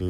く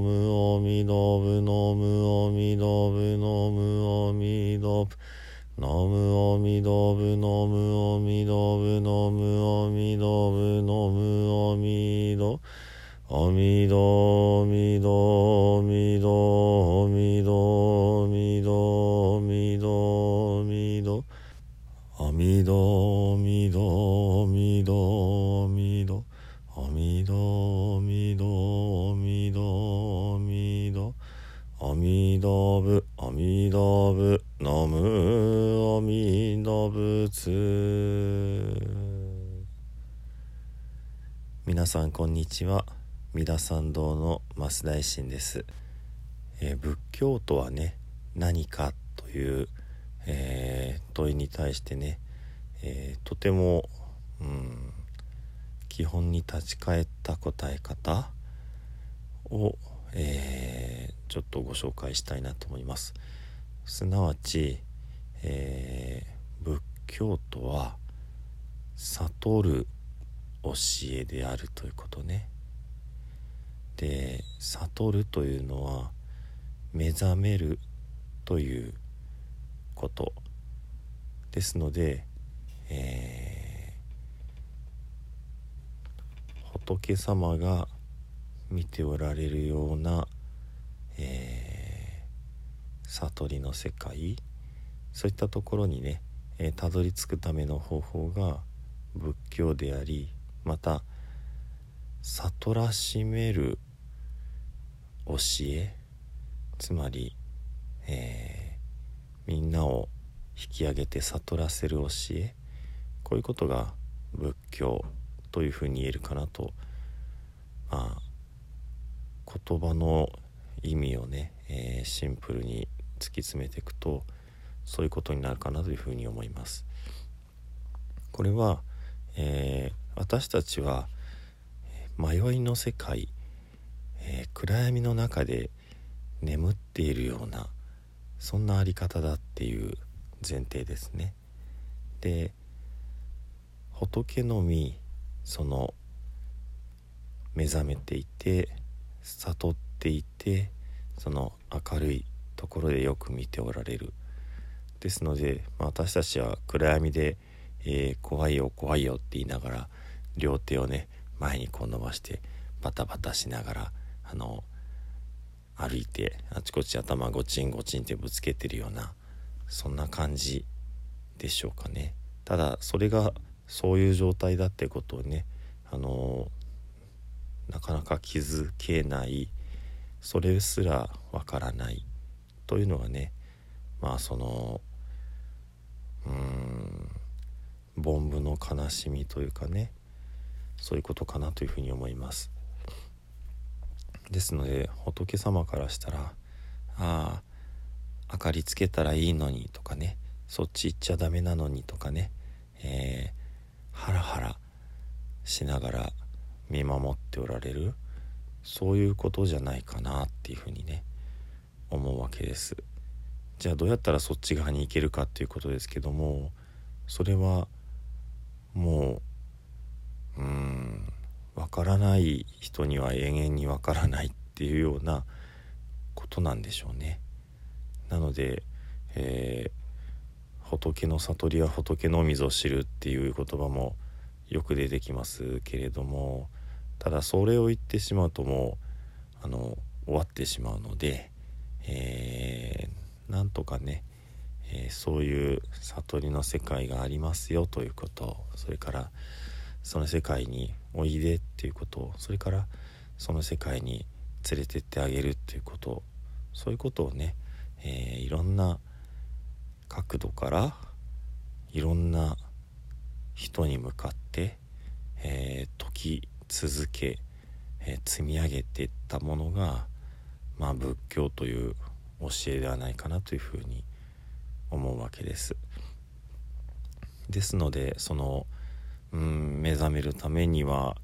ブナムアミダブナムアミダブナムアミダブナムアミダブナムアミダブナムアミダブナムアミダアミダアミダアミダアミダアミダアミダアミダ阿さんこんにちは三田参道の増大臣です、えー仏教とはね何かというえー問いに対してね、えーとても、うん、基本に立ち返った答え方を、えちょっとご紹介したいなと思います。すなわち、え仏教とは悟る教えであるということね。で悟るというのは目覚めるということですので、えー仏様が見ておられるような、えー悟りの世界そういったところにね、えーたどり着くための方法が仏教でありまた悟らしめる教え？つまり、えーみんなを引き上げて悟らせる教え？こういうことが仏教というふうに言えるかなと。まあ言葉の意味をね、えーシンプルに突き詰めていくとそういうことになるかなというふうに思います。これは、えー私たちは迷いの世界、えー暗闇の中で眠っているようなそんなあり方だっていう前提ですね。で仏のみその目覚めていて悟っていてその明るいところでよく見ておられるですので、まあ、私たちは暗闇で、えー怖いよ怖いよ」って言いながら両手をね前にこう伸ばしてバタバタしながらあの歩いてあちこち頭ゴチンゴチンってぶつけてるようなそんな感じでしょうかね。ただそれがそういう状態だってことをねあのなかなか気づけないそれすらわからないというのがねまあそのうーん凡夫の悲しみというかねそういうことかなというふうに思います。ですので仏様からしたら「ああ明かりつけたらいいのに」とかね「そっち行っちゃダメなのに」とかね、えーハラハラしながら見守っておられるそういうことじゃないかなっていうふうにね思うわけです。じゃあどうやったらそっち側に行けるかっていうことですけどもそれはもううん。わからない人には永遠にわからないっていうようなことなんでしょうね。なので、えー仏の悟りは仏のみぞ知るっていう言葉もよく出てきますけれどもただそれを言ってしまうともうあの終わってしまうので、えー、なんとかね、えー、そういう悟りの世界がありますよということそれからその世界においでっていうことそれからその世界に連れてってあげるっていうことそういうことをね、えー、いろんな角度からいろんな人に向かって、えー、時続け、えー、積み上げていったものが、まあ、仏教という教えではないかなというふうに思うわけです。ですのでそのうん目覚めるためには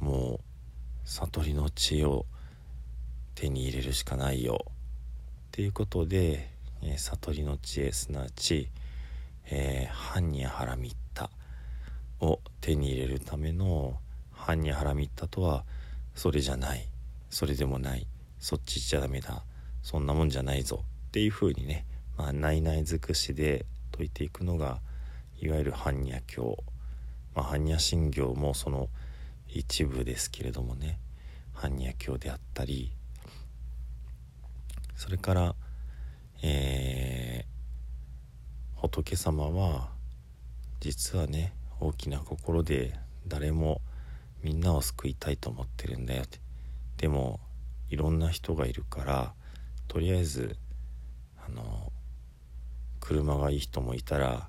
もう悟りの知恵を手に入れるしかないよ。っていうことで、えー、悟りの知恵すなわち、えー、般若ハラミッタを手に入れるための般若ハラミッタとはそれじゃない。それでもない。そっち行っちゃダメだ。そんなもんじゃないぞ。っていうふうにね、まあ、内々尽くしで説いていくのがいわゆる般若経まあ、般若心経もその一部ですけれどもね般若経であったりそれからえー、仏様は実はね大きな心で誰もみんなを救いたいと思ってるんだよ。ってでもいろんな人がいるからとりあえずあの車がいい人もいたら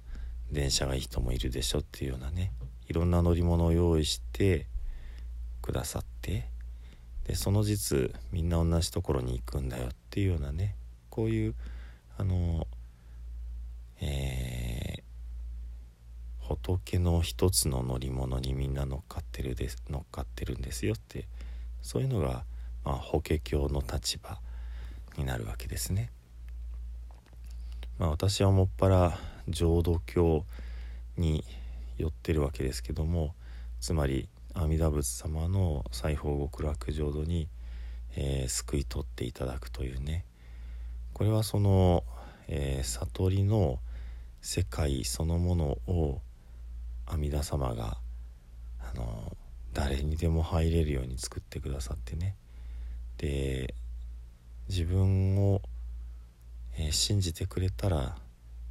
電車がいい人もいるでしょっていうようなね。いろんな乗り物を用意してくださってでその実みんな同じところに行くんだよっていうようなねこういうあのえー、仏の一つの乗り物にみんな乗っかってるです乗っかってるんですよってそういうのが、まあ、法華経の立場になるわけですね。まあ、私はもっぱら浄土教に寄ってるわけですけどもつまり阿弥陀仏様の西方極楽浄土に、えー、救い取っていただくというね。これはその、えー、悟りの世界そのものを阿弥陀様があの誰にでも入れるように作ってくださってね。で自分を、えー、信じてくれたら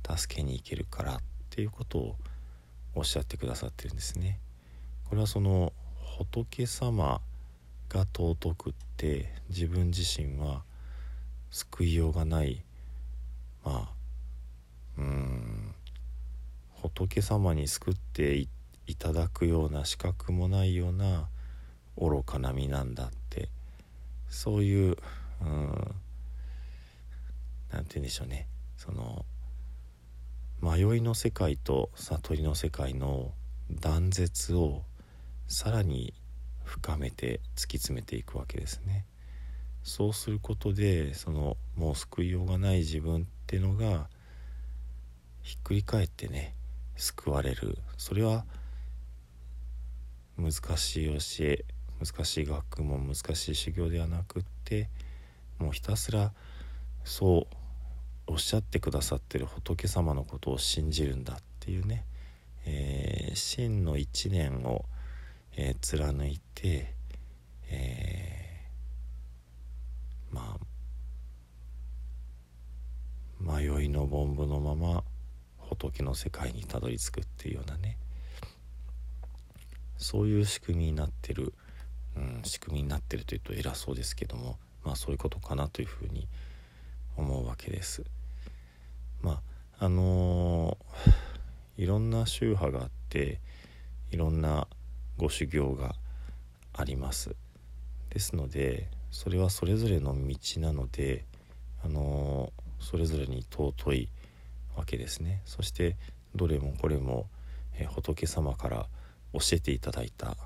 助けに行けるからっていうことをおっしゃってくださってるんですね。これはその仏様が尊くって自分自身は救いようがないまあうん仏様に救っていただくような資格もないような愚かな身なんだってそういう何て言うんでしょうねその迷いの世界と悟りの世界の断絶をさらに深めて突き詰めていくわけですね。そうすることでそのもう救いようがない自分っていうのがひっくり返ってね救われるそれは難しい教え難しい学問難しい修行ではなくってもうひたすらそうおっしゃってくださってる仏様のことを信じるんだっていうね、えー、真の一年を、えー、貫いて、えー、まあ迷いの凡夫のまま仏の世界にたどり着くっていうようなねそういう仕組みになってる、うん、仕組みになってるというと偉そうですけどもまあそういうことかなというふうに思うわけです。まああのー、いろんな宗派があっていろんなご修行があります。ですのでそれはそれぞれの道なので、あのー、それぞれに尊いわけですね。そしてどれもこれも、え、仏様から教えていただいた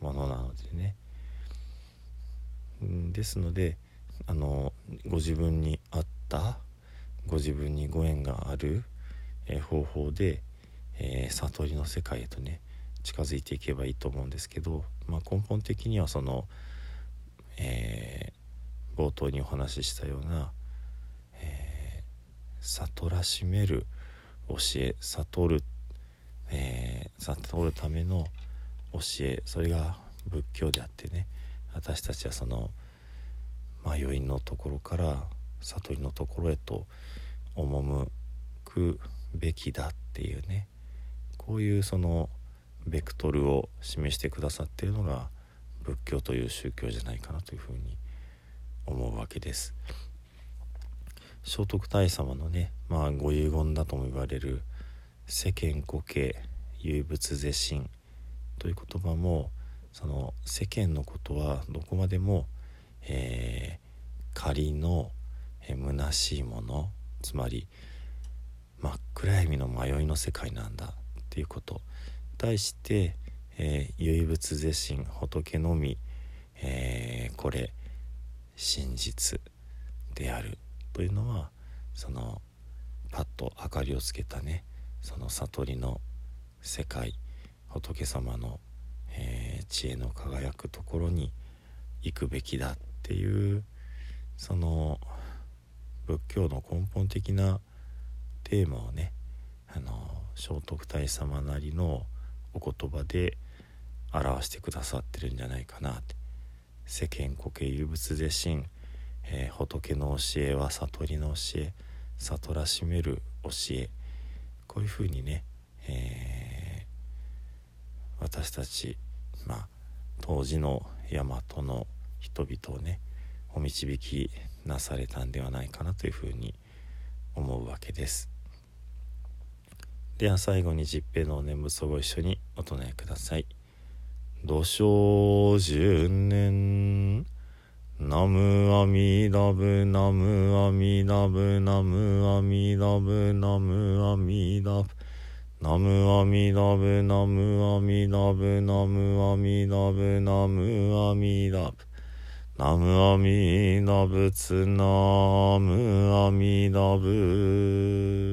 ものなのでね。ですのであのご自分に合ったご自分にご縁がある、え、方法で、えー、悟りの世界へとね近づいていけばいいと思うんですけど、まあ、根本的にはその、えー、冒頭にお話ししたような、え悟らしめる教え悟る、え悟るための教えそれが仏教であってね私たちはその迷いのところから悟りのところへと赴くべきだっていうねこういうそのベクトルを示してくださっているのが仏教という宗教じゃないかなというふうに思うわけです。聖徳太子様のね、まあ、ご遺言だとも言われる「世間固形唯物是心」という言葉もその世間のことはどこまでも、えー、仮の、虚しいものつまり真っ暗闇の迷いの世界なんだっていうこと。対して、えー、唯物是心仏のみ、えー、これ真実である。というのはそのパッと明かりをつけたねその悟りの世界仏様の、えー、知恵の輝くところに行くべきだっていうその仏教の根本的なテーマをねあの聖徳太子様なりのお言葉で表してくださってるんじゃないかなって。世間固形有物で心、えー、仏の教えは悟りの教え悟らしめる教え。こういうふうにね、えー、私たちまあ当時の大和の人々をねお導きなされたんではないかなというふうに思うわけです。では最後に十平の念仏をご一緒にお唱えください。土生十年ナムアミダブナムアミダブナムアミダブナムアミダブナムアミダブナムアミダブナムアミダブナムアミダブナムアミダブツナムアミダブ